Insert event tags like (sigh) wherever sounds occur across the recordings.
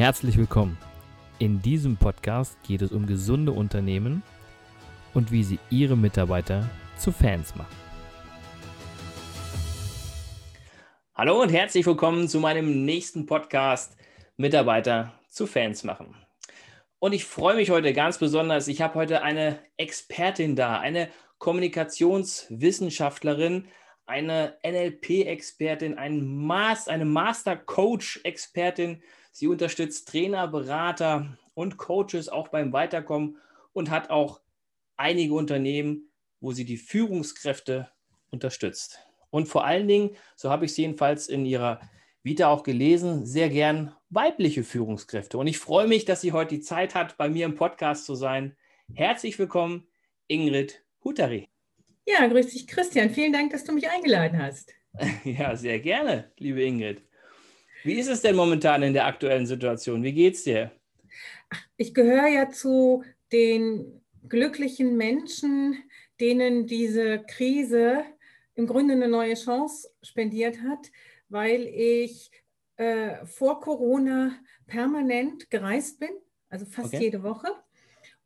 Herzlich willkommen. In diesem Podcast geht es um gesunde Unternehmen und wie sie ihre Mitarbeiter zu Fans machen. Hallo und herzlich willkommen zu meinem nächsten Podcast Mitarbeiter zu Fans machen. Und ich freue mich heute ganz besonders. Ich habe heute eine Expertin da, eine Kommunikationswissenschaftlerin, eine NLP-Expertin, ein Master, eine Master-Coach-Expertin. Sie unterstützt Trainer, Berater und Coaches auch beim Weiterkommen und hat auch einige Unternehmen, wo sie die Führungskräfte unterstützt. Und vor allen Dingen, so habe ich sie jedenfalls in ihrer Vita auch gelesen, sehr gern weibliche Führungskräfte. Und ich freue mich, dass sie heute die Zeit hat, bei mir im Podcast zu sein. Herzlich willkommen, Ingrid Hutari. Ja, grüß dich, Christian. Vielen Dank, dass du mich eingeladen hast. (laughs) Ja, sehr gerne, liebe Ingrid. Wie ist es denn momentan in der aktuellen Situation? Wie geht's dir? Ich gehöre ja zu den glücklichen Menschen, denen diese Krise im Grunde eine neue Chance spendiert hat, weil ich äh, vor Corona permanent gereist bin, also fast okay. jede Woche,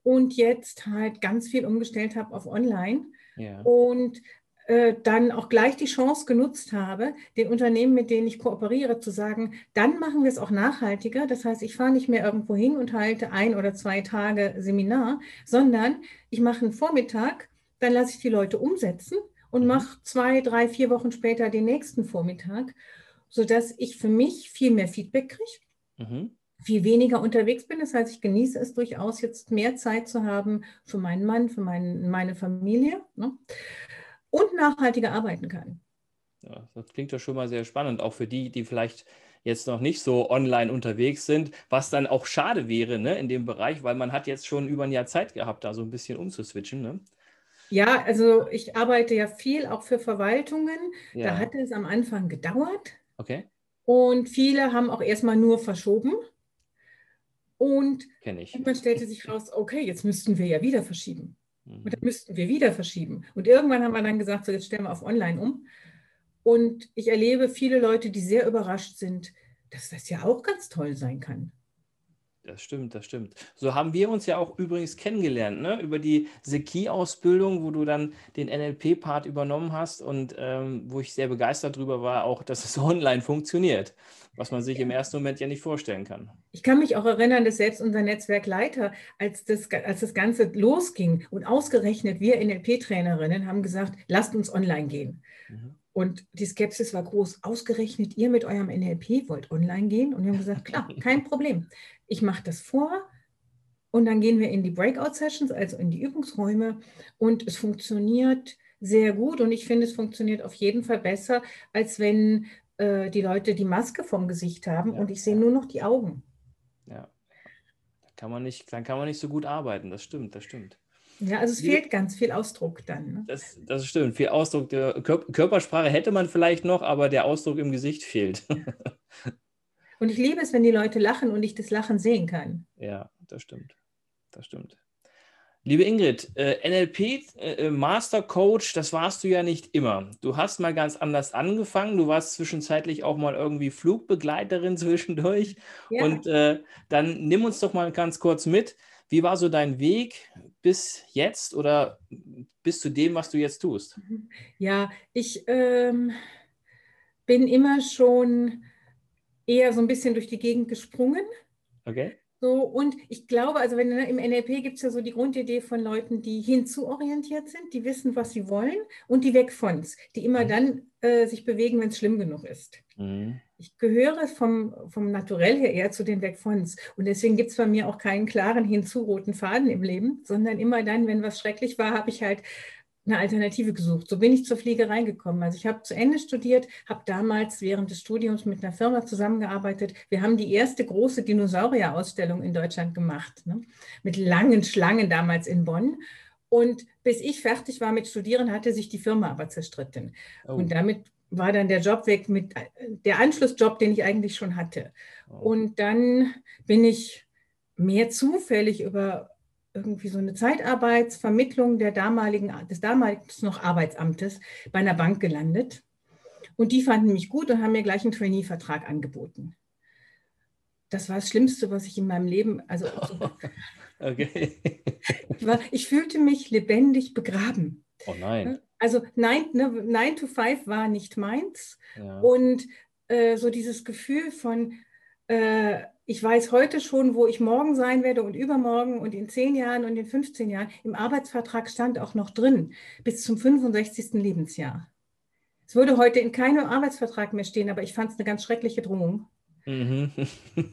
und jetzt halt ganz viel umgestellt habe auf Online ja. Und äh, dann auch gleich die Chance genutzt habe, den Unternehmen, mit denen ich kooperiere, zu sagen, dann machen wir es auch nachhaltiger. Das heißt, ich fahre nicht mehr irgendwo hin und halte ein oder zwei Tage Seminar, sondern ich mache einen Vormittag, dann lasse ich die Leute umsetzen und mhm. mache zwei, drei, vier Wochen später den nächsten Vormittag, sodass ich für mich viel mehr Feedback kriege. Mhm viel weniger unterwegs bin. Das heißt, ich genieße es durchaus, jetzt mehr Zeit zu haben für meinen Mann, für mein, meine Familie ne? Und nachhaltiger arbeiten kann. Ja, das klingt ja schon mal sehr spannend, auch für die, die vielleicht jetzt noch nicht so online unterwegs sind, was dann auch schade wäre ne, in dem Bereich, weil man hat jetzt schon über ein Jahr Zeit gehabt, da so ein bisschen umzuswitchen. Ne? Ja, also ich arbeite ja viel auch für Verwaltungen. Ja. Da hat es am Anfang gedauert. Okay. Und viele haben auch erstmal nur verschoben. Und irgendwann stellte sich raus, okay, jetzt müssten wir ja wieder verschieben. Mhm. Und dann müssten wir wieder verschieben. Und irgendwann haben wir dann gesagt, so jetzt stellen wir auf Online um. Und ich erlebe viele Leute, die sehr überrascht sind, dass das ja auch ganz toll sein kann. Das stimmt, das stimmt. So haben wir uns ja auch übrigens kennengelernt, ne? über die Seki-Ausbildung, wo du dann den NLP-Part übernommen hast und ähm, wo ich sehr begeistert darüber war, auch, dass es (laughs) online funktioniert, was man sich im ersten Moment ja nicht vorstellen kann. Ich kann mich auch erinnern, dass selbst unser Netzwerkleiter, als das, als das Ganze losging und ausgerechnet wir NLP-Trainerinnen haben gesagt, lasst uns online gehen. Mhm. Und die Skepsis war groß. Ausgerechnet ihr mit eurem NLP wollt online gehen? Und wir haben gesagt, klar, (laughs) kein Problem. Ich mache das vor und dann gehen wir in die Breakout-Sessions, also in die Übungsräume. Und es funktioniert sehr gut und ich finde, es funktioniert auf jeden Fall besser, als wenn äh, die Leute die Maske vom Gesicht haben ja. und ich sehe nur noch die Augen. Ja, da kann man nicht, dann kann man nicht so gut arbeiten. Das stimmt, das stimmt. Ja, also es fehlt ganz viel Ausdruck dann. Ne? Das, das stimmt. Viel Ausdruck. Der Körpersprache hätte man vielleicht noch, aber der Ausdruck im Gesicht fehlt. und ich liebe es, wenn die Leute lachen und ich das Lachen sehen kann. Ja, das stimmt. Das stimmt. Liebe Ingrid, äh, NLP äh, Master Coach, das warst du ja nicht immer. Du hast mal ganz anders angefangen. Du warst zwischenzeitlich auch mal irgendwie Flugbegleiterin (laughs) zwischendurch. Ja. Und äh, dann nimm uns doch mal ganz kurz mit. Wie war so dein Weg bis jetzt oder bis zu dem, was du jetzt tust? Ja, ich ähm, bin immer schon eher so ein bisschen durch die Gegend gesprungen. Okay. So, und ich glaube, also wenn im NLP gibt es ja so die Grundidee von Leuten, die hinzuorientiert sind, die wissen, was sie wollen und die weg von's, die immer mhm. dann äh, sich bewegen, wenn es schlimm genug ist. Mhm. Ich gehöre vom, vom Naturell her eher zu den weg von's. Und deswegen gibt es bei mir auch keinen klaren hinzu-roten Faden im Leben, sondern immer dann, wenn was schrecklich war, habe ich halt eine Alternative gesucht. So bin ich zur Fliegerei gekommen. Also ich habe zu Ende studiert, habe damals während des Studiums mit einer Firma zusammengearbeitet. Wir haben die erste große Dinosaurierausstellung in Deutschland gemacht, ne? mit langen Schlangen damals in Bonn. Und bis ich fertig war mit Studieren, hatte sich die Firma aber zerstritten. Oh. Und damit war dann der Job weg mit der Anschlussjob, den ich eigentlich schon hatte. Oh. Und dann bin ich mehr zufällig über irgendwie so eine Zeitarbeitsvermittlung der damaligen, des damaligen noch Arbeitsamtes bei einer Bank gelandet. Und die fanden mich gut und haben mir gleich einen Trainee-Vertrag angeboten. das war das Schlimmste, was ich in meinem Leben, also (laughs) okay. ich, (laughs) war, ich fühlte mich lebendig begraben. Oh nein. Also 9, ne, 9 to 5 war nicht meins. Ja. Und äh, so dieses Gefühl von, äh, ich weiß heute schon, wo ich morgen sein werde und übermorgen und in zehn Jahren und in 15 Jahren. Im Arbeitsvertrag stand auch noch drin, bis zum 65. Lebensjahr. Es würde heute in keinem Arbeitsvertrag mehr stehen, aber ich fand es eine ganz schreckliche Drohung. Mhm. (laughs)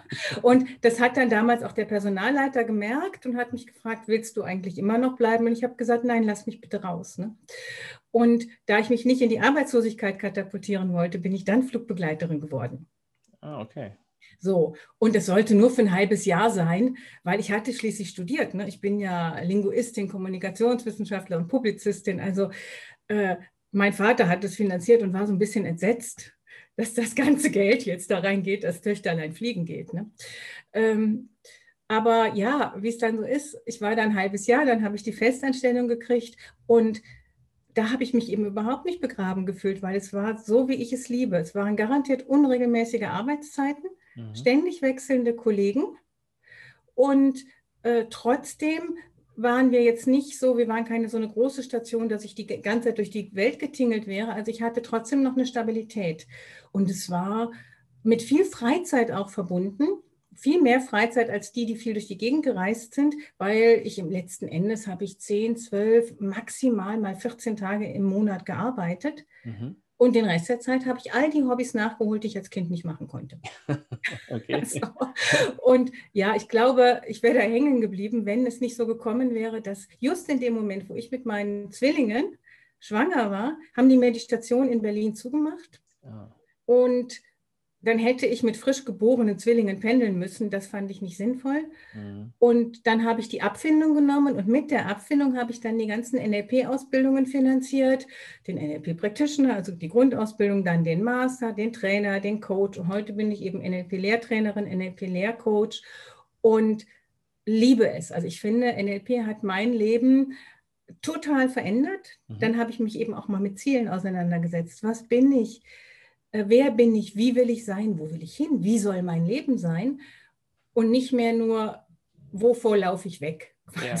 (laughs) und das hat dann damals auch der Personalleiter gemerkt und hat mich gefragt, willst du eigentlich immer noch bleiben? Und ich habe gesagt, nein, lass mich bitte raus. Ne? Und da ich mich nicht in die Arbeitslosigkeit katapultieren wollte, bin ich dann Flugbegleiterin geworden. Ah, okay. So, und es sollte nur für ein halbes Jahr sein, weil ich hatte schließlich studiert. Ne? Ich bin ja Linguistin, Kommunikationswissenschaftler und Publizistin. Also äh, mein Vater hat es finanziert und war so ein bisschen entsetzt, dass das ganze Geld jetzt da reingeht, dass Töchterlein fliegen geht. Ne? Ähm, aber ja, wie es dann so ist, ich war da ein halbes Jahr, dann habe ich die Festanstellung gekriegt und da habe ich mich eben überhaupt nicht begraben gefühlt, weil es war so, wie ich es liebe. Es waren garantiert unregelmäßige Arbeitszeiten, mhm. ständig wechselnde Kollegen und äh, trotzdem waren wir jetzt nicht so, wir waren keine so eine große Station, dass ich die ganze Zeit durch die Welt getingelt wäre. Also ich hatte trotzdem noch eine Stabilität. Und es war mit viel Freizeit auch verbunden. Viel mehr Freizeit als die, die viel durch die Gegend gereist sind, weil ich im letzten Endes habe ich 10, 12, maximal mal 14 Tage im Monat gearbeitet. Mhm. Und den Rest der Zeit habe ich all die Hobbys nachgeholt, die ich als Kind nicht machen konnte. (laughs) okay. (laughs) Also, und ja, ich glaube, ich wäre da hängen geblieben, wenn es nicht so gekommen wäre, dass just in dem Moment, wo ich mit meinen Zwillingen schwanger war, haben die Station in Berlin zugemacht. Ah. Und dann hätte ich mit frisch geborenen Zwillingen pendeln müssen. Das fand ich nicht sinnvoll. Mhm. Und dann habe ich die Abfindung genommen und mit der Abfindung habe ich dann die ganzen NLP-Ausbildungen finanziert. Den NLP Practitioner, also die Grundausbildung, dann den Master, den Trainer, den Coach. Und heute bin ich eben NLP-Lehrtrainerin, NLP-Lehrcoach und liebe es. Also ich finde, NLP hat mein Leben total verändert. Mhm. Dann habe ich mich eben auch mal mit Zielen auseinandergesetzt. Was bin ich? Äh, wer bin ich, wie will ich sein, wo will ich hin, wie soll mein Leben sein und nicht mehr nur, wovor laufe ich weg. (laughs) Ja.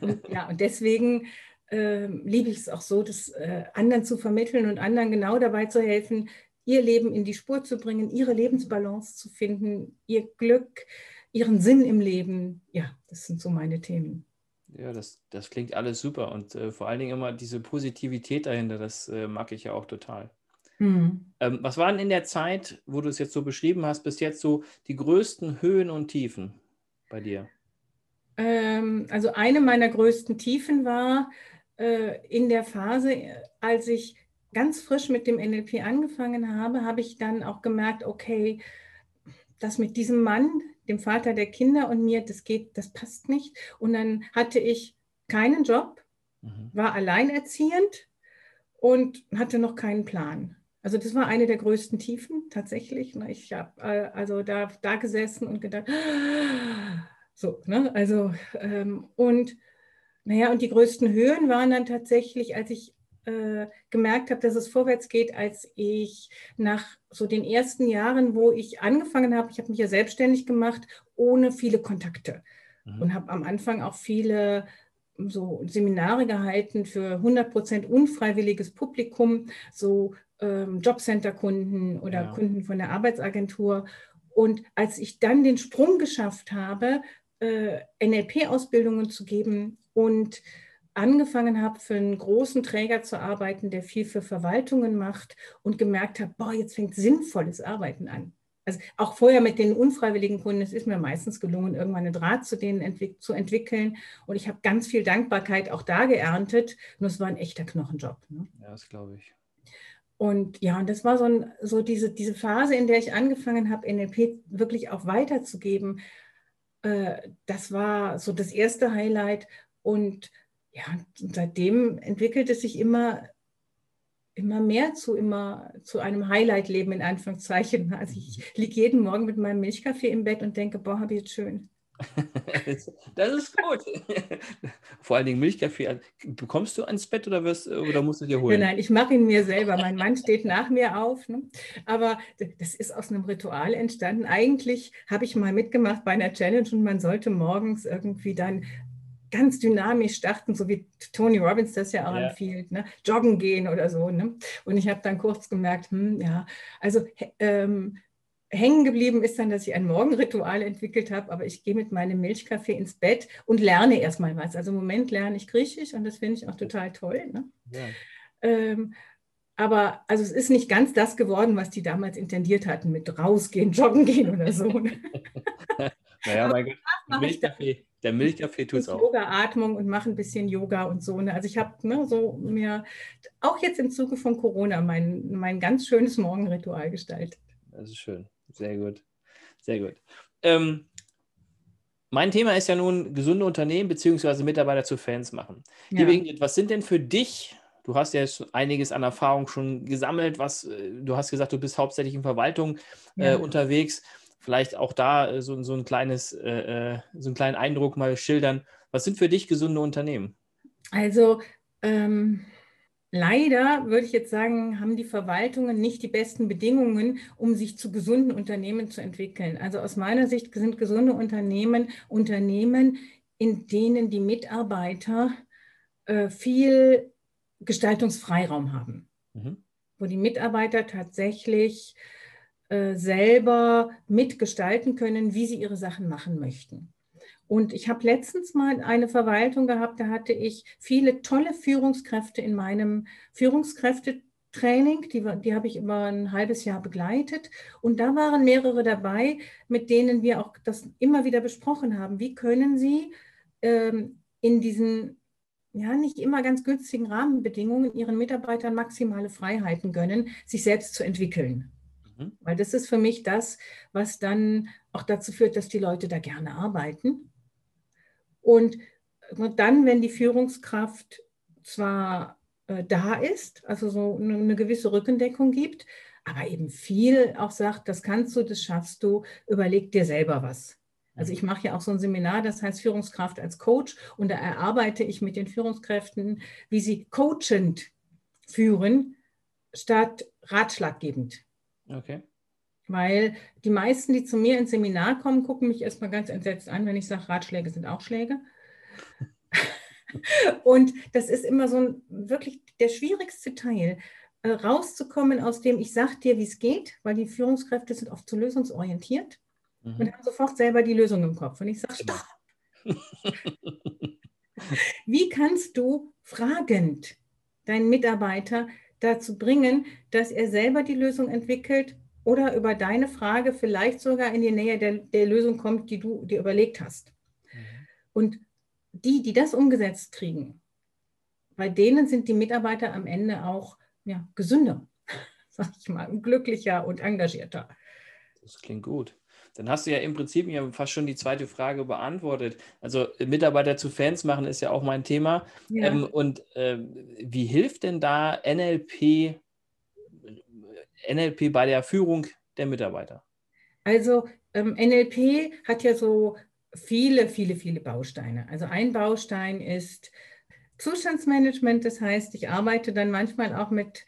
und, ja, und deswegen äh, liebe ich es auch so, das äh, anderen zu vermitteln und anderen genau dabei zu helfen, ihr Leben in die Spur zu bringen, ihre Lebensbalance zu finden, ihr Glück, ihren Sinn im Leben. Ja, das sind so meine Themen. Ja, das, das klingt alles super und äh, vor allen Dingen immer diese Positivität dahinter, das äh, mag ich ja auch total. Mhm. Ähm, was waren in der Zeit, wo du es jetzt so beschrieben hast, bis jetzt so die größten Höhen und Tiefen bei dir? Ähm, also eine meiner größten Tiefen war äh, in der Phase, als ich ganz frisch mit dem NLP angefangen habe, habe ich dann auch gemerkt, okay, das mit diesem Mann, dem Vater der Kinder und mir, das geht, das passt nicht. Und dann hatte ich keinen Job, mhm. war alleinerziehend und hatte noch keinen Plan. Also das war eine der größten Tiefen tatsächlich. Ne? Ich habe äh, also da, da gesessen und gedacht, (gasps) so, ne? Also ähm, und naja, und die größten Höhen waren dann tatsächlich, als ich äh, gemerkt habe, dass es vorwärts geht, als ich nach so den ersten Jahren, wo ich angefangen habe, ich habe mich ja selbstständig gemacht, ohne viele Kontakte mhm. und habe am Anfang auch viele so Seminare gehalten für 100% unfreiwilliges Publikum, so ähm, Jobcenter-Kunden oder ja. Kunden von der Arbeitsagentur. Und als ich dann den Sprung geschafft habe, äh, NLP-Ausbildungen zu geben und angefangen habe, für einen großen Träger zu arbeiten, der viel für Verwaltungen macht und gemerkt habe, boah, jetzt fängt sinnvolles Arbeiten an. Also auch vorher mit den unfreiwilligen Kunden, es ist mir meistens gelungen, irgendwann einen Draht zu denen entwick zu entwickeln. Und ich habe ganz viel Dankbarkeit auch da geerntet. Nur es war ein echter Knochenjob. Ne? Ja, das glaube ich. Und ja, und das war so, ein, so diese, diese Phase, in der ich angefangen habe, NLP wirklich auch weiterzugeben. Äh, das war so das erste Highlight. Und ja, und seitdem entwickelt es sich immer, immer mehr zu, immer zu einem Highlight-Leben in Anführungszeichen. Also ich liege jeden Morgen mit meinem Milchkaffee im Bett und denke, boah, habe ich jetzt schön. (laughs) das ist gut. (laughs) Vor allen Dingen Milchkaffee. Bekommst du ans Bett oder, wirst, oder musst du dir holen? Nein, nein, ich mache ihn mir selber. Mein Mann steht nach mir auf. Ne? Aber das ist aus einem Ritual entstanden. Eigentlich habe ich mal mitgemacht bei einer Challenge und man sollte morgens irgendwie dann ganz dynamisch starten, so wie Tony Robbins das ja auch ja. empfiehlt, ne? joggen gehen oder so. Ne? Und ich habe dann kurz gemerkt, hm, ja, also ähm, hängen geblieben ist dann, dass ich ein Morgenritual entwickelt habe, aber ich gehe mit meinem Milchkaffee ins Bett und lerne erstmal was. Also im Moment lerne ich Griechisch und das finde ich auch total toll. Ne? Ja. Ähm, aber also es ist nicht ganz das geworden, was die damals intendiert hatten mit rausgehen, joggen gehen oder so. Ne? (laughs) naja, mein Gott, Milchkaffee, der Milchkaffee tut es auch. Yoga-Atmung und mache ein bisschen Yoga und so. Ne? Also ich habe ne, so mir auch jetzt im Zuge von Corona mein, mein ganz schönes Morgenritual gestaltet. Das ist schön. Sehr gut. Sehr gut. Ähm, mein Thema ist ja nun gesunde Unternehmen bzw. Mitarbeiter zu Fans machen. Ja. Liebe was sind denn für dich, du hast ja einiges an Erfahrung schon gesammelt, was, äh, du hast gesagt, du bist hauptsächlich in Verwaltung äh, ja. äh, unterwegs. Vielleicht auch da äh, so, so ein kleines, äh, so einen kleinen Eindruck mal schildern. Was sind für dich gesunde Unternehmen? Also ähm, Leider würde ich jetzt sagen, haben die Verwaltungen nicht die besten Bedingungen, um sich zu gesunden Unternehmen zu entwickeln. Also aus meiner Sicht sind gesunde Unternehmen Unternehmen, in denen die Mitarbeiter äh, viel Gestaltungsfreiraum haben, mhm. wo die Mitarbeiter tatsächlich äh, selber mitgestalten können, wie sie ihre Sachen machen möchten. Und ich habe letztens mal eine Verwaltung gehabt, da hatte ich viele tolle Führungskräfte in meinem Führungskräftetraining, die, die habe ich über ein halbes Jahr begleitet. Und da waren mehrere dabei, mit denen wir auch das immer wieder besprochen haben. Wie können sie ähm, in diesen ja, nicht immer ganz günstigen Rahmenbedingungen ihren Mitarbeitern maximale Freiheiten gönnen, sich selbst zu entwickeln. Mhm. Weil das ist für mich das, was dann auch dazu führt, dass die Leute da gerne arbeiten. Und dann, wenn die Führungskraft zwar äh, da ist, also so eine, eine gewisse Rückendeckung gibt, aber eben viel auch sagt, das kannst du, das schaffst du, überleg dir selber was. Also ich mache ja auch so ein Seminar, das heißt Führungskraft als Coach und da erarbeite ich mit den Führungskräften, wie sie coachend führen, statt ratschlaggebend. Okay. Weil die meisten, die zu mir ins Seminar kommen, gucken mich erstmal ganz entsetzt an, wenn ich sage, Ratschläge sind auch Schläge. (laughs) Und das ist immer so ein wirklich der schwierigste Teil, äh, rauszukommen aus dem, ich sage dir, wie es geht, weil die Führungskräfte sind oft zu lösungsorientiert mhm. und haben sofort selber die Lösung im Kopf. Und ich sage, stopp. (laughs) wie kannst du fragend deinen Mitarbeiter dazu bringen, dass er selber die Lösung entwickelt oder über deine Frage vielleicht sogar in die Nähe der, der Lösung kommt, die du dir überlegt hast. Mhm. Und die, die das umgesetzt kriegen, bei denen sind die Mitarbeiter am Ende auch ja, gesünder, (laughs) sag ich mal, glücklicher und engagierter. Das klingt gut. Dann hast du ja im Prinzip ja fast schon die zweite Frage beantwortet. Also Mitarbeiter zu Fans machen ist ja auch mein Thema. Ja. Ähm, und äh, wie hilft denn da NLP NLP bei der Führung der Mitarbeiter? Also ähm, NLP hat ja so viele, viele, viele Bausteine. Also ein Baustein ist Zustandsmanagement, das heißt, ich arbeite dann manchmal auch mit,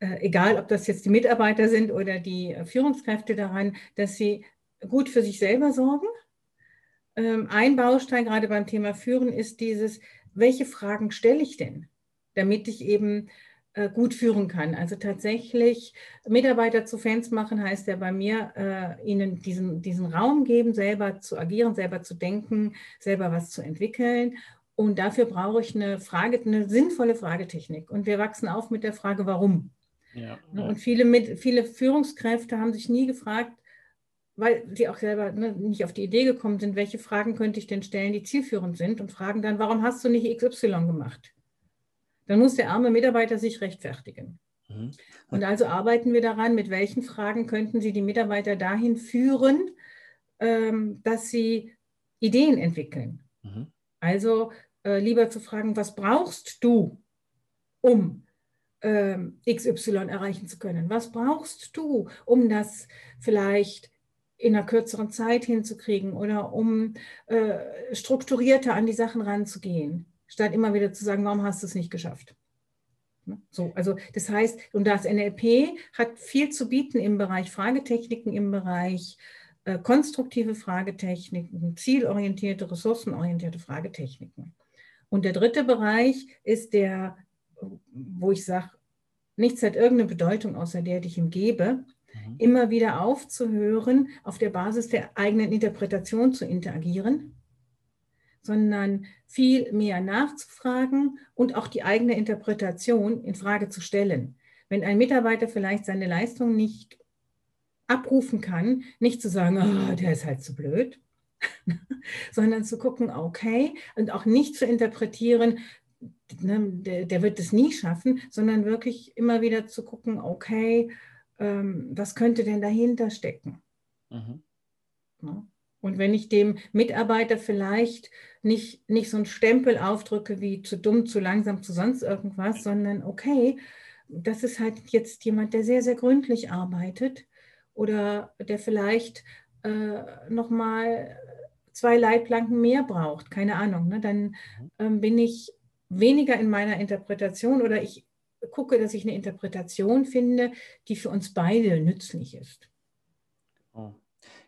äh, egal ob das jetzt die Mitarbeiter sind oder die äh, Führungskräfte daran, dass sie gut für sich selber sorgen. Ähm, ein Baustein gerade beim Thema Führen ist dieses, welche Fragen stelle ich denn, damit ich eben gut führen kann. Also tatsächlich Mitarbeiter zu Fans machen heißt ja bei mir, äh, ihnen diesen, diesen Raum geben, selber zu agieren, selber zu denken, selber was zu entwickeln. Und dafür brauche ich eine Frage, eine sinnvolle Fragetechnik. Und wir wachsen auf mit der Frage, warum. Ja, ja. Und viele, mit, viele Führungskräfte haben sich nie gefragt, weil sie auch selber ne, nicht auf die Idee gekommen sind, welche Fragen könnte ich denn stellen, die zielführend sind und fragen dann, warum hast du nicht XY gemacht? Dann muss der arme Mitarbeiter sich rechtfertigen. Mhm. Und also arbeiten wir daran, mit welchen Fragen könnten Sie die Mitarbeiter dahin führen, ähm, dass sie Ideen entwickeln. Mhm. Also äh, lieber zu fragen, was brauchst du, um ähm, XY erreichen zu können? Was brauchst du, um das vielleicht in einer kürzeren Zeit hinzukriegen oder um äh, strukturierter an die Sachen ranzugehen, statt immer wieder zu sagen, warum hast du es nicht geschafft? Ne? So, also das heißt, und das NLP hat viel zu bieten im Bereich Fragetechniken, im Bereich äh, konstruktive Fragetechniken, zielorientierte, ressourcenorientierte Fragetechniken. Und der dritte Bereich ist der, wo ich sage, nichts hat irgendeine Bedeutung außer der, die ich ihm gebe, mhm. immer wieder aufzuhören, auf der Basis der eigenen Interpretation zu interagieren sondern viel mehr nachzufragen und auch die eigene Interpretation in Frage zu stellen. Wenn ein Mitarbeiter vielleicht seine Leistung nicht abrufen kann, nicht zu sagen, oh, der ist halt zu blöd, (laughs) sondern zu gucken, okay, und auch nicht zu interpretieren, ne, der, der, wird es nie schaffen, sondern wirklich immer wieder zu gucken, okay, ähm, was könnte denn dahinter stecken? Mhm. Ja. Und wenn ich dem Mitarbeiter vielleicht nicht, nicht so einen Stempel aufdrücke wie zu dumm, zu langsam, zu sonst irgendwas, sondern okay, das ist halt jetzt jemand, der sehr, sehr gründlich arbeitet oder der vielleicht äh, nochmal zwei Leitplanken mehr braucht, keine Ahnung, ne? dann mhm. ähm, bin ich weniger in meiner Interpretation oder ich gucke, dass ich eine Interpretation finde, die für uns beide nützlich ist. Oh.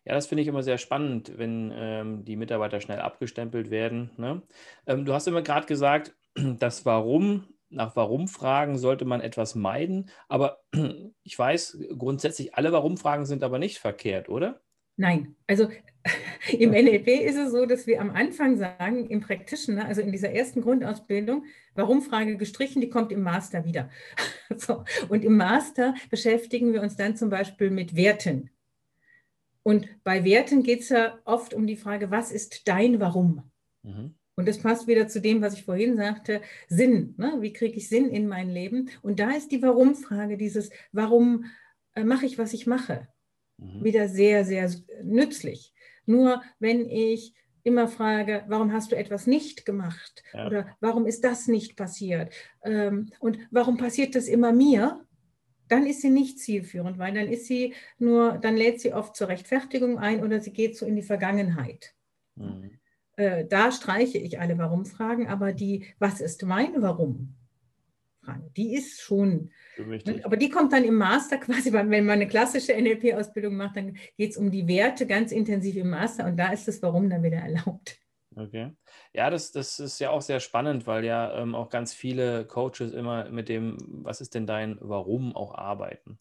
Ja, das finde ich immer sehr spannend, wenn ähm, die Mitarbeiter schnell abgestempelt werden. Ne? Ähm, du hast immer gerade gesagt, (clears throat) das Warum, nach Warum-Fragen sollte man etwas meiden. Aber (clears throat) ich weiß, grundsätzlich alle Warum-Fragen sind aber nicht verkehrt, oder? Nein, also (laughs) im NLP ist es so, dass wir am Anfang sagen, im Praktischen, also in dieser ersten Grundausbildung, Warum-Frage gestrichen, die kommt im Master wieder. (laughs) So. Und im Master beschäftigen wir uns dann zum Beispiel mit Werten. Und bei Werten geht es ja oft um die Frage, was ist dein Warum? Mhm. Und das passt wieder zu dem, was ich vorhin sagte, Sinn. Ne? Wie kriege ich Sinn in mein Leben? Und da ist die Warum-Frage, dieses Warum äh, mache ich, was ich mache, mhm. wieder sehr, sehr nützlich. Nur wenn ich immer frage, warum hast du etwas nicht gemacht? Ja. Oder warum ist das nicht passiert? Ähm, und warum passiert das immer mir? Dann ist sie nicht zielführend, weil dann ist sie nur, dann lädt sie oft zur Rechtfertigung ein oder sie geht so in die Vergangenheit. Mhm. Äh, da streiche ich alle Warum-Fragen, aber die, was ist mein Warum? Die ist schon, ne, aber die kommt dann im Master (laughs) quasi, wenn man eine klassische NLP-Ausbildung macht, dann geht es um die Werte ganz intensiv im Master und da ist das Warum dann wieder erlaubt. Okay. Ja, das, das ist ja auch sehr spannend, weil ja ähm, auch ganz viele Coaches immer mit dem, was ist denn dein Warum auch arbeiten.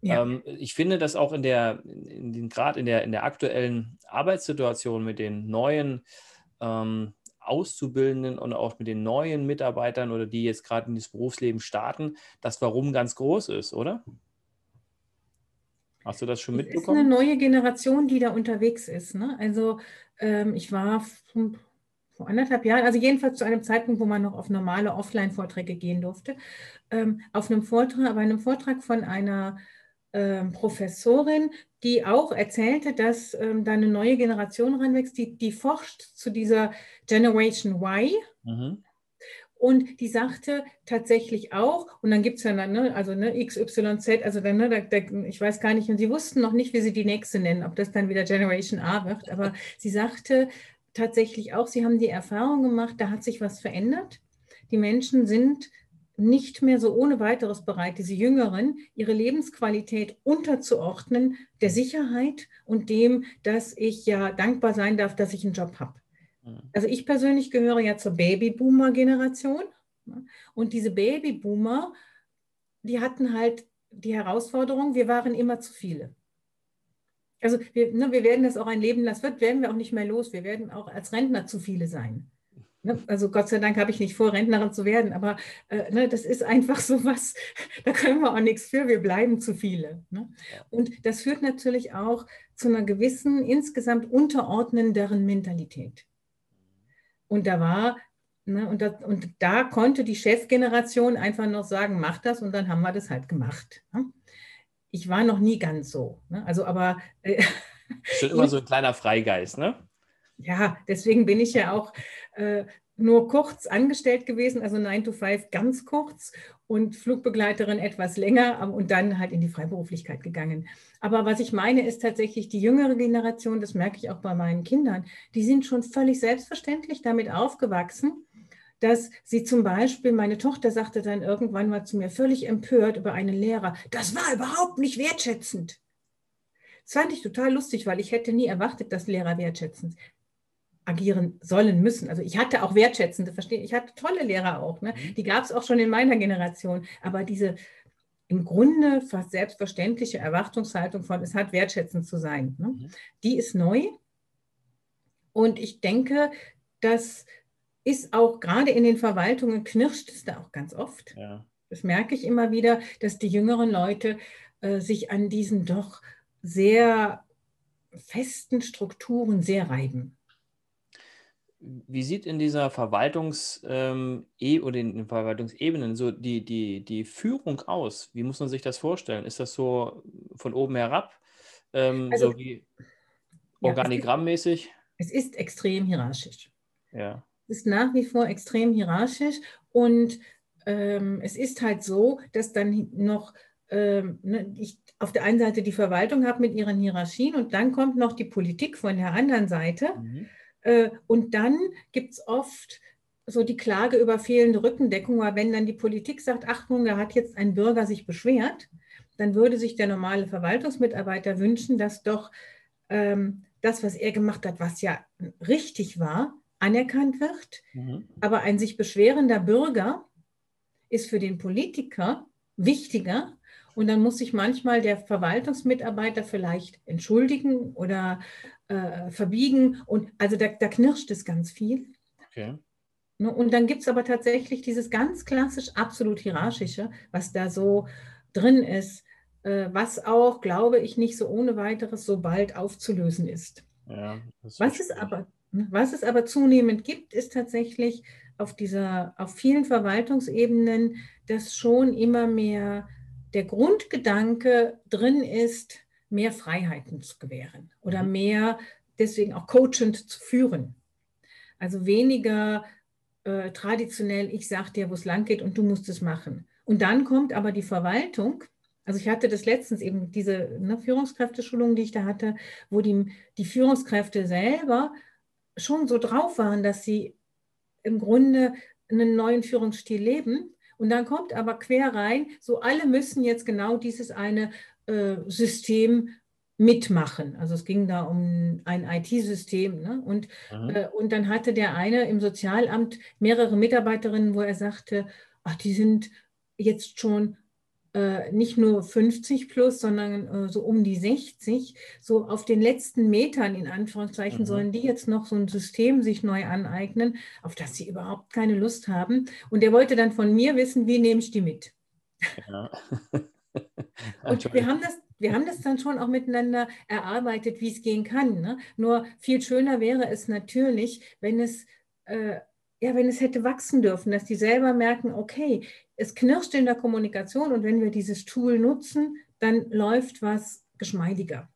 Ja. Ähm, ich finde, dass auch in der, gerade in der, in der aktuellen Arbeitssituation mit den neuen ähm, Auszubildenden und auch mit den neuen Mitarbeitern oder die jetzt gerade in das Berufsleben starten, das Warum ganz groß ist, oder? Hast du das schon mitbekommen? Es ist eine neue Generation, die da unterwegs ist. Ne? Also ähm, ich war vor anderthalb Jahren, also jedenfalls zu einem Zeitpunkt, wo man noch auf normale Offline-Vorträge gehen durfte, ähm, auf einem Vortrag, bei einem Vortrag von einer ähm, Professorin, die auch erzählte, dass ähm, da eine neue Generation ranwächst, die, die forscht zu dieser Generation Y. Mhm. Und die sagte tatsächlich auch, und dann gibt es ja ne, also ne, XYZ, also dann, ne, da, da, ich weiß gar nicht, und sie wussten noch nicht, wie sie die nächste nennen, ob das dann wieder Generation A wird, aber sie sagte tatsächlich auch, sie haben die Erfahrung gemacht, da hat sich was verändert. Die Menschen sind nicht mehr so ohne weiteres bereit, diese Jüngeren, ihre Lebensqualität unterzuordnen der Sicherheit und dem, dass ich ja dankbar sein darf, dass ich einen Job habe. Mhm. Also ich persönlich gehöre ja zur Babyboomer-Generation. Ne? Und diese Babyboomer, die hatten halt die Herausforderung, wir waren immer zu viele. Also wir, ne, wir werden das auch ein Leben, das wird, werden wir auch nicht mehr los. Wir werden auch als Rentner zu viele sein. Ne? Also Gott sei Dank habe ich nicht vor, Rentnerin zu werden, aber äh, ne, das ist einfach so was, (laughs) da können wir auch nichts für, wir bleiben zu viele. Ne? Und das führt natürlich auch zu einer gewissen, insgesamt unterordnenderen Mentalität. Und da war, ne, und, das, und da konnte die Chefgeneration einfach noch sagen, mach das und dann haben wir das halt gemacht. Ne? Ich war noch nie ganz so. Ne? Also aber. Äh, Schon immer (laughs) so ein kleiner Freigeist, ne? Ja, deswegen bin ich ja auch äh, nur kurz angestellt gewesen, also 9 to 5 ganz kurz und Flugbegleiterin etwas länger und dann halt in die Freiberuflichkeit gegangen. Aber was ich meine, ist tatsächlich die jüngere Generation, das merke ich auch bei meinen Kindern, die sind schon völlig selbstverständlich damit aufgewachsen, dass sie zum Beispiel, meine Tochter sagte dann irgendwann mal zu mir völlig empört über einen Lehrer, das war überhaupt nicht wertschätzend. Das fand ich total lustig, weil ich hätte nie erwartet, dass Lehrer wertschätzend agieren sollen müssen. Also ich hatte auch wertschätzende, verstehe ich hatte tolle Lehrer auch, ne? Mhm. die gab es auch schon in meiner Generation, aber diese im Grunde fast selbstverständliche Erwartungshaltung von, es hat wertschätzend zu sein, ne? Mhm. die ist neu. Und ich denke, das ist auch gerade in den Verwaltungen, knirscht es da auch ganz oft. Ja. Das merke ich immer wieder, dass die jüngeren Leute äh, sich an diesen doch sehr festen Strukturen sehr reiben. Wie sieht in dieser Verwaltungs- ähm, e oder in den Verwaltungsebenen so die, die, die Führung aus? Wie muss man sich das vorstellen? Ist das so von oben herab, ähm, also, so wie organigrammmäßig? Ja, es, ist, es ist extrem hierarchisch. Ja. Es ist nach wie vor extrem hierarchisch und ähm, es ist halt so, dass dann noch ähm, ne, ich auf der einen Seite die Verwaltung habe mit ihren Hierarchien und dann kommt noch die Politik von der anderen Seite. Mhm. Äh, und dann gibt es oft so die Klage über fehlende Rückendeckung, weil wenn dann die Politik sagt, Achtung, da hat jetzt ein Bürger sich beschwert, dann würde sich der normale Verwaltungsmitarbeiter wünschen, dass doch ähm, das, was er gemacht hat, was ja richtig war, anerkannt wird. Mhm. Aber ein sich beschwerender Bürger ist für den Politiker wichtiger und dann muss sich manchmal der Verwaltungsmitarbeiter vielleicht entschuldigen oder äh, verbiegen. Und also da, da, knirscht es ganz viel. Okay. Ne, und dann gibt es aber tatsächlich dieses ganz klassisch absolut hierarchische, was da so drin ist, äh, was auch, glaube ich, nicht so ohne weiteres so bald aufzulösen ist. Ja, was, es aber, ne, was es aber zunehmend gibt, ist tatsächlich auf dieser, auf vielen Verwaltungsebenen, dass schon immer mehr der Grundgedanke drin ist, mehr Freiheiten zu gewähren oder mhm. mehr deswegen auch coachend zu führen. Also weniger äh, traditionell, ich sage dir, wo es lang geht und du musst es machen. Und dann kommt aber die Verwaltung. Also ich hatte das letztens eben diese ne, Führungskräfteschulung, die ich da hatte, wo die, die Führungskräfte selber schon so drauf waren, dass sie im Grunde einen neuen Führungsstil leben und dann kommt aber quer rein, so alle müssen jetzt genau dieses eine äh, System mitmachen. Also es ging da um ein IT-System. Ne? Und, äh, und dann hatte der eine im Sozialamt mehrere Mitarbeiterinnen, wo er sagte, ach, die sind jetzt schon äh, nicht nur 50 plus, sondern äh, so um die 60, so auf den letzten Metern in Anführungszeichen mhm. sollen die jetzt noch so ein System sich neu aneignen, auf das sie überhaupt keine Lust haben. Und er wollte dann von mir wissen, wie nehme ich die mit? Ja. (laughs) Und wir haben, das, wir haben das dann schon auch miteinander erarbeitet, wie es gehen kann. Ne? Nur viel schöner wäre es natürlich, wenn es äh, ja, wenn es hätte wachsen dürfen, dass die selber merken, okay, es knirscht in der Kommunikation und wenn wir dieses Tool nutzen, dann läuft was geschmeidiger.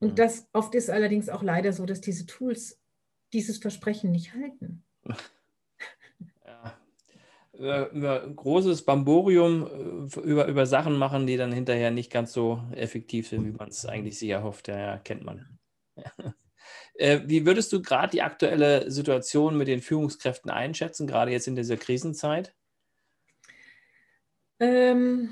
Und das oft ist allerdings auch leider so, dass diese Tools dieses Versprechen nicht halten. (laughs) Ja. Über, großes Bamborium äh, über, über Sachen machen, die dann hinterher nicht ganz so effektiv sind, wie man es eigentlich sich erhofft. Ja, ja kennt man. Ja. (laughs) Äh, wie würdest du gerade die aktuelle Situation mit den Führungskräften einschätzen, gerade jetzt in dieser Krisenzeit? Ähm,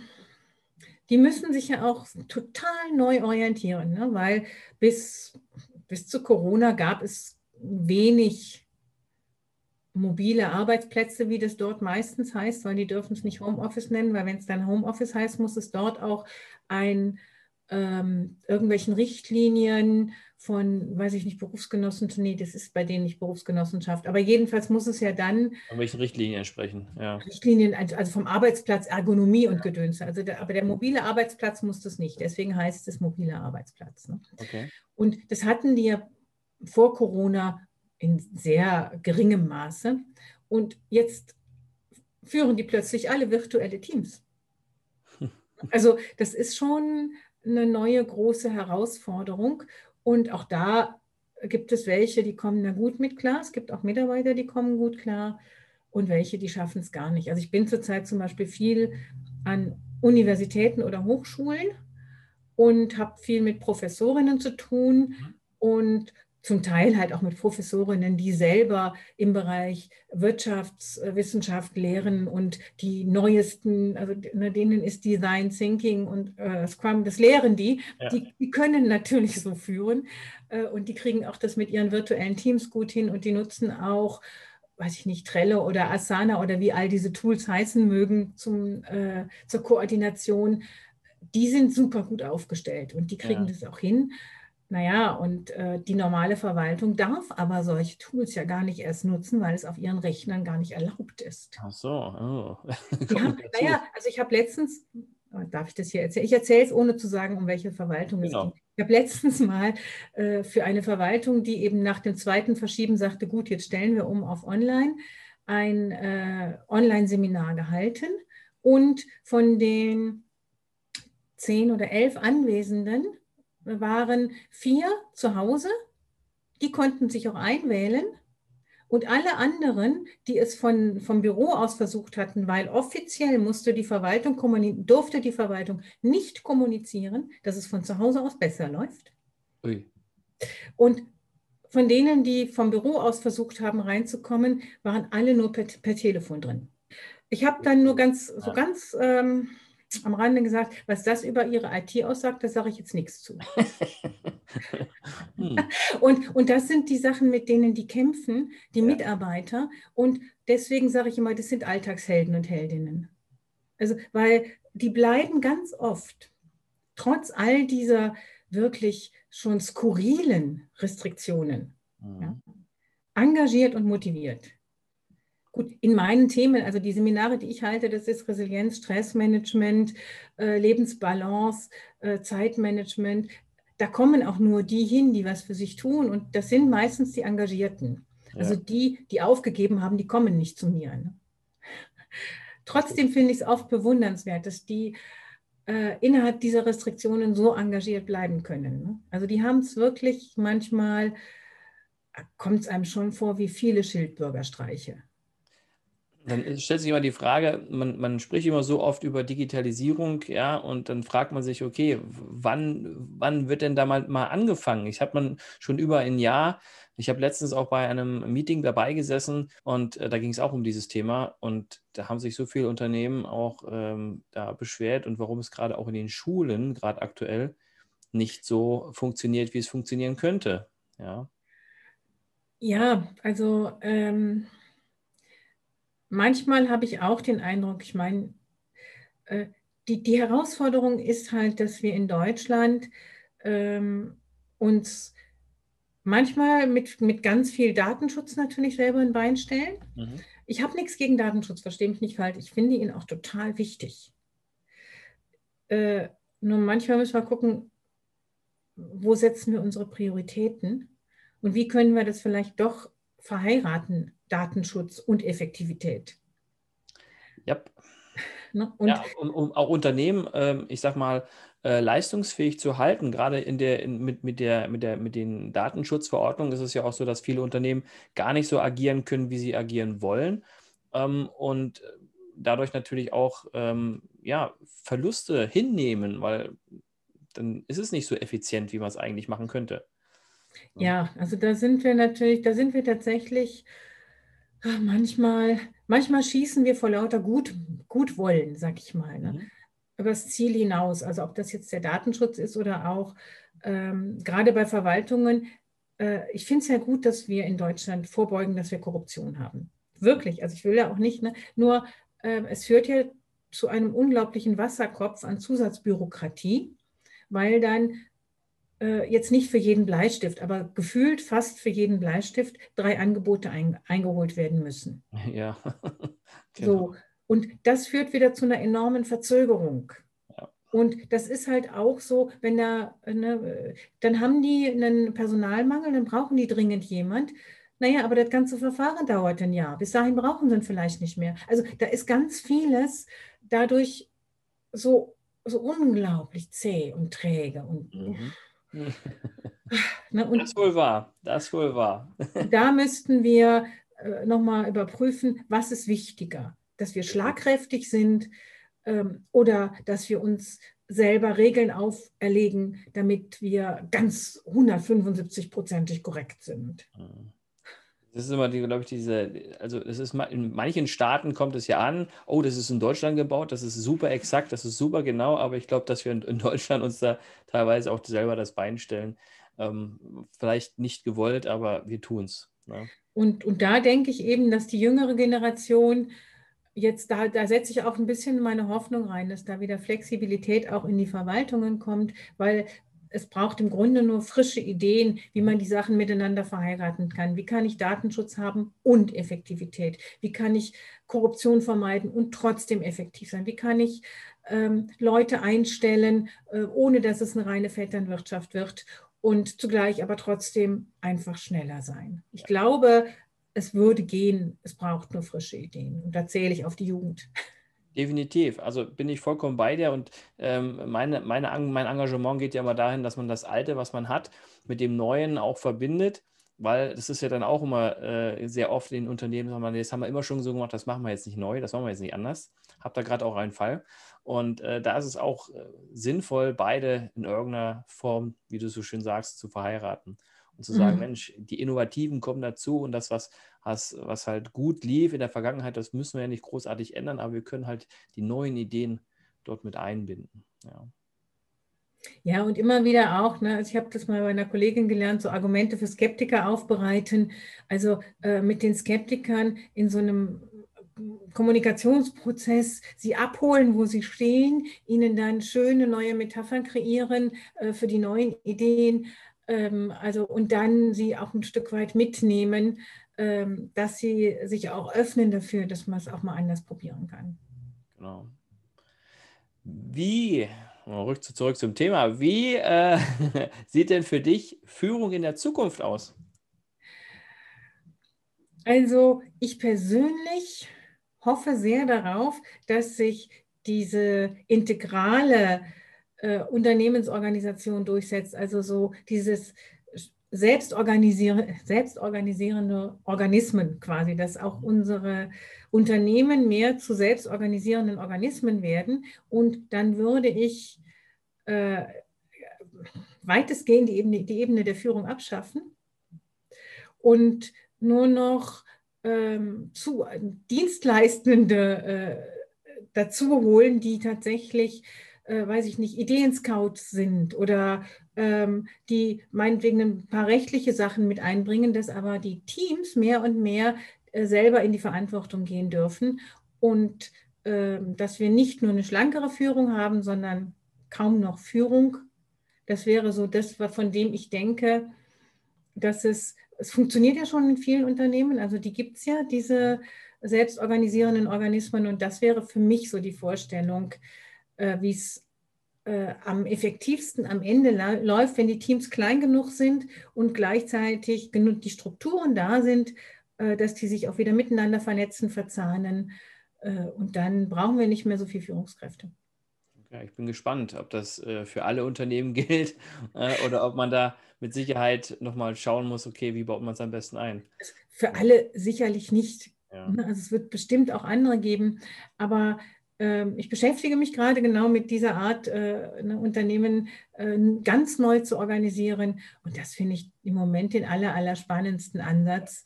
die müssen sich ja auch total neu orientieren, ne? weil bis, bis zu Corona gab es wenig mobile Arbeitsplätze, wie das dort meistens heißt, weil die dürfen es nicht Homeoffice nennen, weil wenn es dann Homeoffice heißt, muss es dort auch ein ähm, irgendwelchen Richtlinien von, weiß ich nicht, Berufsgenossenschaft, nee, das ist bei denen nicht Berufsgenossenschaft, aber jedenfalls muss es ja dann. Von welchen Richtlinien sprechen, ja. Richtlinien, also vom Arbeitsplatz, Ergonomie und Gedöns. Also der, aber der mobile Arbeitsplatz muss das nicht, deswegen heißt es mobiler Arbeitsplatz. Ne? Okay. Und das hatten die ja vor Corona in sehr geringem Maße. Und jetzt führen die plötzlich alle virtuelle Teams. (laughs) Also das ist schon eine neue große Herausforderung. Und auch da gibt es welche, die kommen da gut mit klar. Es gibt auch Mitarbeiter, die kommen gut klar und welche, die schaffen es gar nicht. Also ich bin zurzeit zum Beispiel viel an Universitäten oder Hochschulen und habe viel mit Professorinnen zu tun mhm. und zum Teil halt auch mit Professorinnen, die selber im Bereich Wirtschaftswissenschaft lehren und die neuesten, also ne, denen ist Design Thinking und äh, Scrum, das lehren die. Ja. die. die. können natürlich so führen äh, und die kriegen auch das mit ihren virtuellen Teams gut hin und die nutzen auch weiß ich nicht, Trello oder Asana oder wie all diese Tools heißen mögen zum, äh, zur Koordination, die sind super gut aufgestellt und die kriegen ja. das auch hin. Naja, und äh, die normale Verwaltung darf aber solche Tools ja gar nicht erst nutzen, weil es auf ihren Rechnern gar nicht erlaubt ist. Ach so, oh. (laughs) haben, naja, also ich habe letztens, oh, darf ich das hier erzählen? Ich erzähle es, ohne zu sagen, um welche Verwaltung genau. es geht. Ich habe letztens mal äh, für eine Verwaltung, die eben nach dem zweiten Verschieben sagte, gut, jetzt stellen wir um auf Online, ein äh, Online-Seminar gehalten und von den zehn oder elf Anwesenden waren vier zu Hause, die konnten sich auch einwählen. Und alle anderen, die es von, vom Büro aus versucht hatten, weil offiziell musste die Verwaltung durfte die Verwaltung nicht kommunizieren, dass es von zu Hause aus besser läuft. Ui. Und von denen, die vom Büro aus versucht haben reinzukommen, waren alle nur per, per Telefon drin. Ich habe dann nur ganz, so ganz ähm, am Rande gesagt, was das über ihre IT aussagt, da sage ich jetzt nichts zu. hm. (laughs) und, und das sind die Sachen, mit denen die kämpfen, die ja. Mitarbeiter. Und deswegen sage ich immer, das sind Alltagshelden und Heldinnen. Also, weil die bleiben ganz oft, trotz all dieser wirklich schon skurrilen Restriktionen, mhm. ja, engagiert und motiviert. Gut, in meinen Themen, also die Seminare, die ich halte, das ist Resilienz, Stressmanagement, äh, Lebensbalance, äh, Zeitmanagement. Da kommen auch nur die hin, die was für sich tun. Und das sind meistens die Engagierten. Also ja. die, die aufgegeben haben, die kommen nicht zu mir. Ne? (laughs) Trotzdem finde ich es oft bewundernswert, dass die äh, innerhalb dieser Restriktionen so engagiert bleiben können. Ne? Also die haben es wirklich manchmal, kommt es einem schon vor wie viele Schildbürgerstreiche. Dann stellt sich immer die Frage, man, man spricht immer so oft über Digitalisierung, ja, und dann fragt man sich, okay, wann, wann wird denn da mal, mal angefangen? Ich habe man schon über ein Jahr, ich habe letztens auch bei einem Meeting dabei gesessen und äh, da ging es auch um dieses Thema und da haben sich so viele Unternehmen auch ähm, da beschwert und warum es gerade auch in den Schulen, gerade aktuell, nicht so funktioniert, wie es funktionieren könnte. Ja, ja also ähm manchmal habe ich auch den Eindruck, ich meine, äh, die, die Herausforderung ist halt, dass wir in Deutschland ähm, uns manchmal mit, mit ganz viel Datenschutz natürlich selber ein Bein stellen. Mhm. Ich habe nichts gegen Datenschutz, verstehe mich nicht falsch. Ich finde ihn auch total wichtig. Äh, nur manchmal müssen wir gucken, wo setzen wir unsere Prioritäten und wie können wir das vielleicht doch verheiraten, Datenschutz und Effektivität. Ja. Ne? Und ja, um, um, auch Unternehmen, ähm, ich sag mal, äh, leistungsfähig zu halten, gerade in der, in, mit, mit, der, mit, der, mit den Datenschutzverordnungen ist es ja auch so, dass viele Unternehmen gar nicht so agieren können, wie sie agieren wollen. Ähm, und dadurch natürlich auch ähm, ja, Verluste hinnehmen, weil dann ist es nicht so effizient, wie man es eigentlich machen könnte. Ja, also da sind wir natürlich, da sind wir tatsächlich manchmal, manchmal schießen wir vor lauter Gut, Gutwollen, sag ich mal, ne? Mhm. über das Ziel hinaus. Also ob das jetzt der Datenschutz ist oder auch ähm, gerade bei Verwaltungen. Äh, ich finde es ja gut, dass wir in Deutschland vorbeugen, dass wir Korruption haben. Wirklich. Also ich will ja auch nicht, ne? nur äh, es führt ja zu einem unglaublichen Wasserkopf an Zusatzbürokratie, weil dann jetzt nicht für jeden Bleistift, aber gefühlt fast für jeden Bleistift drei Angebote ein, eingeholt werden müssen. (laughs) Ja. (laughs) genau. So. Und das führt wieder zu einer enormen Verzögerung. Und das ist halt auch so, wenn da, ne, dann haben die einen Personalmangel, dann brauchen die dringend jemand. Naja, aber das ganze Verfahren dauert ein Jahr. Bis dahin brauchen sie ihn vielleicht nicht mehr. Also da ist ganz vieles dadurch so, so unglaublich zäh und träge und mhm. (laughs) und das wohl wahr, das wohl wahr. (laughs) da müssten wir äh, nochmal überprüfen, was ist wichtiger, dass wir schlagkräftig sind ähm, oder dass wir uns selber Regeln auferlegen, damit wir ganz 175-prozentig korrekt sind. Mhm. Das ist immer, glaube ich, diese, also es ist in manchen Staaten kommt es ja an, oh, das ist in Deutschland gebaut, das ist super exakt, das ist super genau, aber ich glaube, dass wir in, in, Deutschland uns da teilweise auch selber das Bein stellen. Ähm, vielleicht nicht gewollt, aber wir tun es. Ne? Und, und da denke ich eben, dass die jüngere Generation jetzt, da, da setze ich auch ein bisschen meine Hoffnung rein, dass da wieder Flexibilität auch in die Verwaltungen kommt, weil es braucht im Grunde nur frische Ideen, wie man die Sachen miteinander verheiraten kann. Wie kann ich Datenschutz haben und Effektivität? Wie kann ich Korruption vermeiden und trotzdem effektiv sein? Wie kann ich ähm, Leute einstellen, äh, ohne dass es eine reine Vetternwirtschaft wird und zugleich aber trotzdem einfach schneller sein? Ich glaube, es würde gehen, es braucht nur frische Ideen. Und da zähle ich auf die Jugend. Definitiv. Also bin ich vollkommen bei dir und ähm, meine, meine, mein Engagement geht ja immer dahin, dass man das Alte, was man hat, mit dem Neuen auch verbindet, weil das ist ja dann auch immer äh, sehr oft in Unternehmen, sagen wir, das haben wir immer schon so gemacht, das machen wir jetzt nicht neu, das machen wir jetzt nicht anders. Hab da gerade auch einen Fall. Und äh, da ist es auch äh, sinnvoll, beide in irgendeiner Form, wie du so schön sagst, zu verheiraten und zu sagen, mhm. Mensch, die Innovativen kommen dazu und das, was, was, was halt gut lief in der Vergangenheit, das müssen wir ja nicht großartig ändern, aber wir können halt die neuen Ideen dort mit einbinden. Ja. Ja, und immer wieder auch, ne, also ich habe das mal bei einer Kollegin gelernt, so Argumente für Skeptiker aufbereiten. Also äh, mit den Skeptikern in so einem Kommunikationsprozess sie abholen, wo sie stehen, ihnen dann schöne neue Metaphern kreieren äh, für die neuen Ideen, ähm, also und dann sie auch ein Stück weit mitnehmen, ähm, dass sie sich auch öffnen dafür, dass man es auch mal anders probieren kann. Genau. Wie, zurück zum Thema, wie äh, (laughs) sieht denn für dich Führung in der Zukunft aus? Also ich persönlich hoffe sehr darauf, dass sich diese integrale äh, Unternehmensorganisation durchsetzt. Also so dieses selbstorganisier selbstorganisierende Organismen quasi, dass auch unsere Unternehmen mehr zu selbstorganisierenden Organismen werden. Und dann würde ich äh, weitestgehend die Ebene, die Ebene der Führung abschaffen und nur noch ähm, zu Dienstleistende äh, dazu holen, die tatsächlich äh, weiß ich nicht, Ideenscouts sind oder ähm, die meinetwegen ein paar rechtliche Sachen mit einbringen, dass aber die Teams mehr und mehr äh, selber in die Verantwortung gehen dürfen und äh, dass wir nicht nur eine schlankere Führung haben, sondern kaum noch Führung. Das wäre so das, von dem ich denke, dass es, es funktioniert ja schon in vielen Unternehmen, also die gibt es ja, diese selbstorganisierenden Organismen und das wäre für mich so die Vorstellung, äh, wie es äh, am effektivsten am Ende läuft, wenn die Teams klein genug sind und gleichzeitig genug die Strukturen da sind, äh, dass die sich auch wieder miteinander vernetzen, verzahnen. und dann brauchen wir nicht mehr so viele Führungskräfte. Ja, ich bin gespannt, ob das für alle Unternehmen (laughs) gilt oder ob man da mit Sicherheit nochmal schauen muss, okay, wie baut man es am besten ein? Für alle sicherlich nicht. Ja. Ne, also es wird bestimmt auch andere geben, aber ich beschäftige mich gerade genau mit dieser Art, äh, ne, Unternehmen äh, ganz neu zu organisieren. Und das finde ich im Moment den aller, aller spannendsten Ansatz.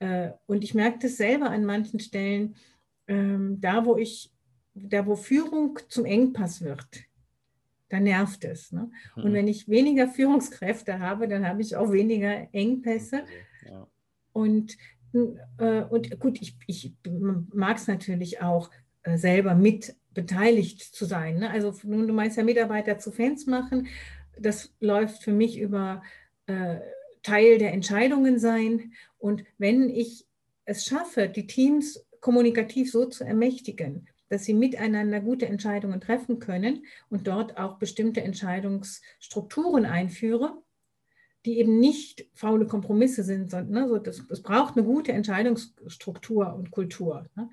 Äh, und ich merke das selber an manchen Stellen, ähm, da wo ich, da wo Führung zum Engpass wird, da nervt es. Ne? Und mhm. wenn ich weniger Führungskräfte habe, dann habe ich auch weniger Engpässe. Ja. Und, und gut, ich, ich mag es natürlich auch, selber mit beteiligt zu sein. Ne? Also nun, du meinst ja Mitarbeiter zu Fans machen. Das läuft für mich über äh, Teil der Entscheidungen sein. Und wenn ich es schaffe, die Teams kommunikativ so zu ermächtigen, dass sie miteinander gute Entscheidungen treffen können und dort auch bestimmte Entscheidungsstrukturen einführe, die eben nicht faule Kompromisse sind, sondern ne, so das, es braucht eine gute Entscheidungsstruktur und Kultur. Ne?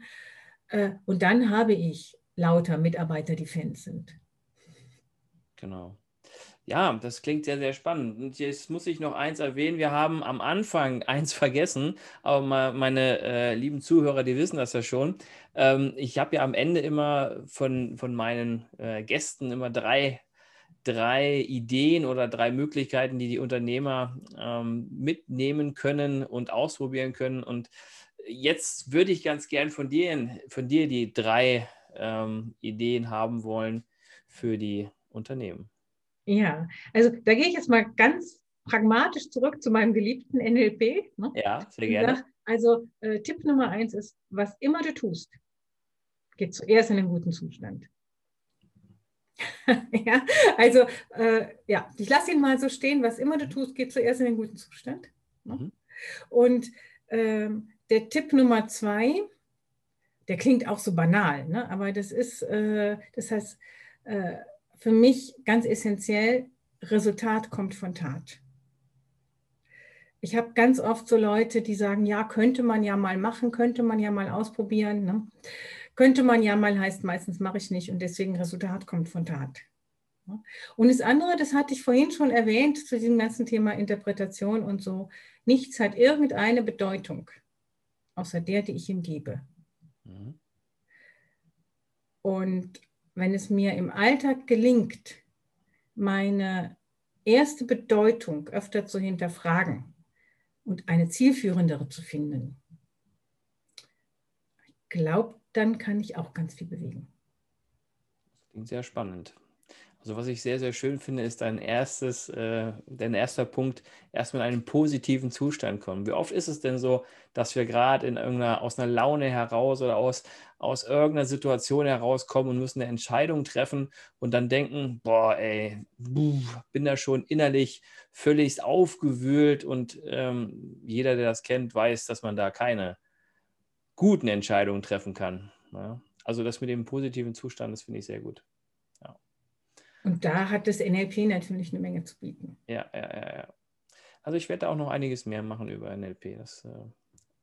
Äh, und dann habe ich lauter Mitarbeiter, die Fans sind. Genau. Ja, das klingt sehr, sehr spannend. Und jetzt muss ich noch eins erwähnen. Wir haben am Anfang (laughs) eins vergessen, aber meine äh, lieben Zuhörer, die wissen das ja schon. Ähm, ich habe ja am Ende immer von, von meinen äh, Gästen immer drei, drei Ideen oder drei Möglichkeiten, die die Unternehmer ähm, mitnehmen können und ausprobieren können. Und jetzt würde ich ganz gern von dir, von dir die drei ähm, Ideen haben wollen für die Unternehmen. Ja, also da gehe ich jetzt mal ganz pragmatisch zurück zu meinem geliebten NLP. Ne? Ja, sehr gerne. Sag, also äh, Tipp Nummer eins ist, was immer du tust, geht zuerst in einen guten Zustand. (laughs) ja, also äh, ja, ich lasse ihn mal so stehen, was immer du tust, geht zuerst in einen guten Zustand. Ne? Mhm. Und ähm, der Tipp Nummer zwei, der klingt auch so banal, ne? aber das ist, äh, das heißt, äh, für mich ganz essentiell, Resultat kommt von Tat. Ich habe ganz oft so Leute, die sagen, ja, könnte man ja mal machen, könnte man ja mal ausprobieren. Ne? Könnte man ja mal heißt meistens mache ich nicht und deswegen Resultat kommt von Tat. Und das andere, das hatte ich vorhin schon erwähnt zu diesem ganzen Thema Interpretation und so, nichts hat irgendeine Bedeutung, außer der, die ich ihm gebe. Mhm. Und wenn es mir im Alltag gelingt, meine erste Bedeutung öfter zu hinterfragen und eine zielführendere zu finden, ich glaube, dann kann ich auch ganz viel bewegen. Das klingt sehr spannend. Also was ich sehr, sehr schön finde, ist dein erstes, äh, dein erster Punkt, erstmal in einen positiven Zustand kommen. Wie oft ist es denn so, dass wir gerade in irgendeiner, aus einer Laune heraus oder aus, aus irgendeiner Situation herauskommen und müssen eine Entscheidung treffen und dann denken, boah, ey, bin da schon innerlich völlig aufgewühlt und ähm, jeder, der das kennt, weiß, dass man da keine guten Entscheidungen treffen kann. Ja? Also das mit dem positiven Zustand, das finde ich sehr gut. Und da hat das NLP natürlich eine Menge zu bieten. Ja, ja, ja. ja. Also ich werde da auch noch einiges mehr machen über NLP. Das, äh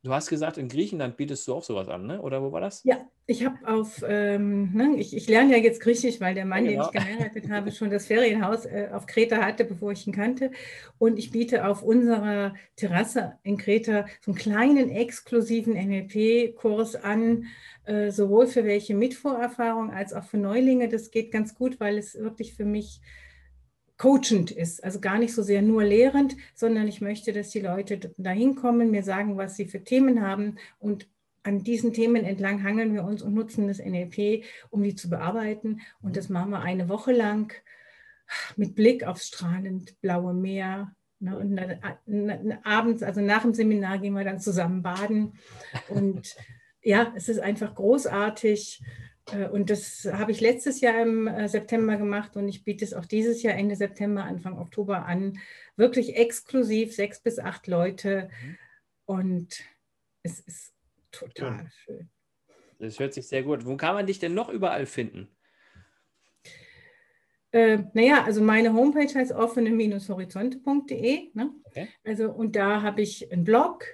Du hast gesagt, in Griechenland bietest du auch sowas an, ne? oder wo war das? Ja, ich habe auf, ähm, ne, ich, ich, lerne ja jetzt Griechisch, weil der Mann, ja, genau. den ich geheiratet habe, schon das Ferienhaus äh, auf Kreta hatte, bevor ich ihn kannte. Und ich biete auf unserer Terrasse in Kreta so einen kleinen exklusiven NLP-Kurs an, äh, sowohl für welche mit Vorerfahrung als auch für Neulinge. Das geht ganz gut, weil es wirklich für mich coachend ist, also gar nicht so sehr nur lehrend, sondern ich möchte, dass die Leute dahin kommen, mir sagen, was sie für Themen haben und an diesen Themen entlang hangeln wir uns und nutzen das NLP, um die zu bearbeiten. Und das machen wir eine Woche lang mit Blick aufs strahlend blaue Meer. Ne? Und dann, abends, also nach dem Seminar, gehen wir dann zusammen baden. Und (laughs) ja, es ist einfach großartig. Äh, und das habe ich letztes Jahr im äh, September gemacht und ich biete es auch dieses Jahr Ende September, Anfang Oktober an. Wirklich exklusiv, sechs bis acht Leute. Mhm. Und es ist total schön. Das hört sich sehr gut. Wo kann man dich denn noch überall finden? Äh, naja, also meine Homepage heißt offene-horizonte.de. Ne? Okay. Also, und da habe ich einen Blog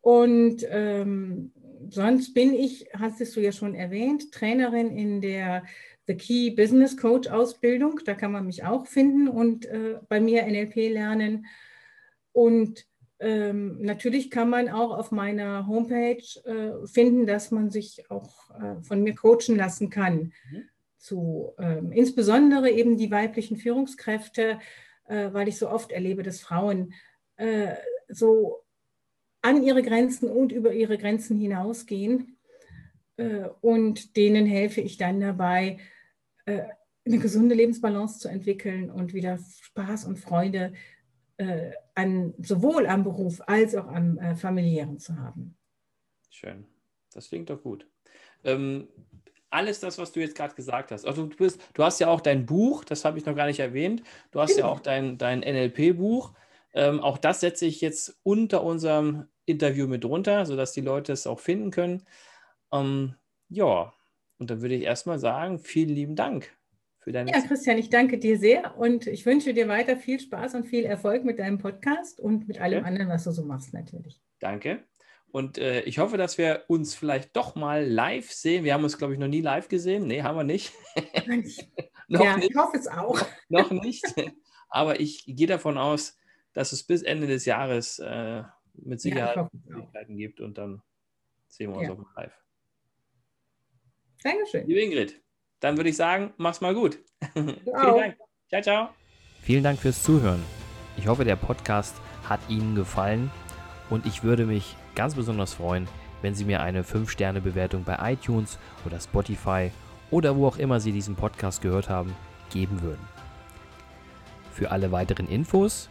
und ähm, sonst bin ich, hast du ja schon erwähnt, Trainerin in der The Key Business Coach Ausbildung. Da kann man mich auch finden und äh, bei mir NLP lernen. Und ähm, natürlich kann man auch auf meiner Homepage äh, finden, dass man sich auch äh, von mir coachen lassen kann. Mhm. Zu, ähm, insbesondere eben die weiblichen Führungskräfte, äh, weil ich so oft erlebe, dass Frauen äh, so an ihre Grenzen und über ihre Grenzen hinausgehen. Äh, und denen helfe ich dann dabei, äh, eine gesunde Lebensbalance zu entwickeln und wieder Spaß und Freude äh, an, sowohl am Beruf als auch am familiären zu haben. Schön. Das klingt doch gut. Ähm, alles das, was du jetzt gerade gesagt hast. Also du, bist, du hast ja auch dein Buch, das habe ich noch gar nicht erwähnt. Du hast ja genau. auch dein, dein NLP-Buch. Ähm, auch das setze ich jetzt unter unserem Interview mit drunter, sodass die Leute es auch finden können. Ähm, ja, und dann würde ich erstmal sagen, vielen lieben Dank für deine Ja, Christian, ich danke dir sehr und ich wünsche dir weiter viel Spaß und viel Erfolg mit deinem Podcast und mit allem okay. anderen, was du so machst, natürlich. Danke. Und äh, ich hoffe, dass wir uns vielleicht doch mal live sehen. Wir haben uns, glaube ich, noch nie live gesehen. Nee, haben wir nicht. (laughs) noch ja, nicht. ich hoffe es auch. (laughs) noch nicht. Aber ich gehe davon aus, dass es bis Ende des Jahres äh, mit Sicherheit ja, Möglichkeiten gibt und dann sehen wir uns ja. auch mal live. Dankeschön. Liebe Ingrid, dann würde ich sagen, mach's mal gut. (laughs) Vielen Dank. Ciao, ciao. Vielen Dank fürs Zuhören. Ich hoffe, der Podcast hat Ihnen gefallen und ich würde mich ganz besonders freuen, wenn Sie mir eine 5-Sterne-Bewertung bei iTunes oder Spotify oder wo auch immer Sie diesen Podcast gehört haben, geben würden. Für alle weiteren Infos